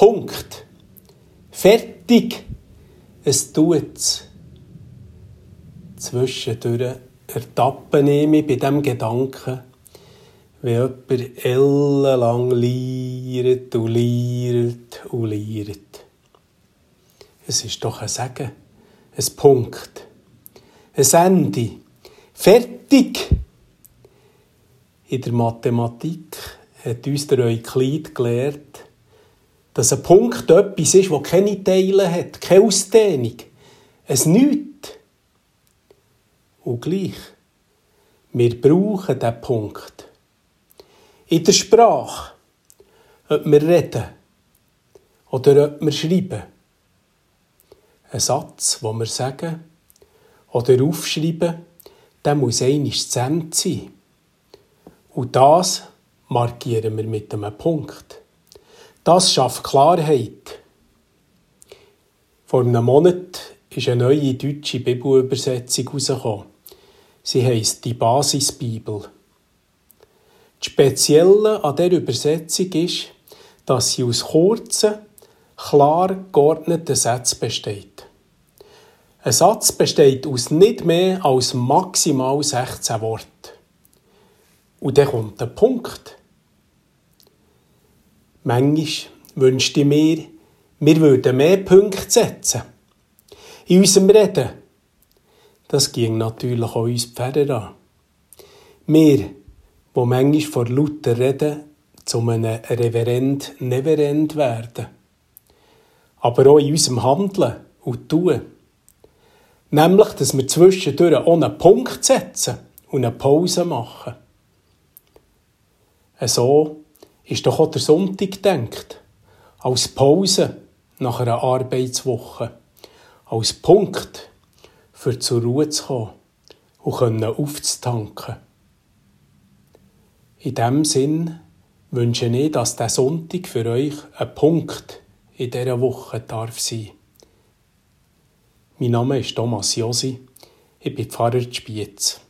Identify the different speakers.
Speaker 1: Punkt. Fertig. Es tut's. Zwischendurch ertappen ich mich bei diesem Gedanken, wie jemand ellenlang liert und liert und liert. Es ist doch ein Sagen, ein Punkt, ein Ende. Fertig! In der Mathematik hat uns der Euklid gelehrt, dass ein Punkt etwas ist, das keine Teile hat, keine Ausdehnung, es Nichts. Und gleich, wir brauchen diesen Punkt. In der Sprache, ob wir reden oder ob wir schreiben. Ein Satz, den wir sagen oder aufschreiben, der muss einmal zu Ende sein. Und das markieren wir mit einem Punkt. Das schafft Klarheit. Vor einem Monat ist eine neue deutsche Bibelübersetzung herausgekommen. Sie heisst die Basisbibel. Das Spezielle an dieser Übersetzung ist, dass sie aus kurzen, klar geordneten Sätzen besteht. Ein Satz besteht aus nicht mehr als maximal 16 Worten. Und dann kommt der Punkt. Manchmal wünschte ich mir, wir würden mehr Punkte setzen. In unserem Reden. Das ging natürlich auch uns Pferde an. Wir, wo manchmal vor lauter Reden zu einem Reverend Neverend werden. Aber auch in unserem Handeln und Tun. Nämlich, dass wir zwischendurch einen Punkt setzen und eine Pause machen. So ist doch auch der Sonntag gedacht. Als Pause nach einer Arbeitswoche. Als Punkt, für zur Ruhe zu kommen und aufzutanken. In diesem Sinn wünsche ich, dass der Sonntag für euch ein Punkt in dieser Woche darf sein. Mein Name ist Thomas Josi, ich bin Pfarrer Spiez.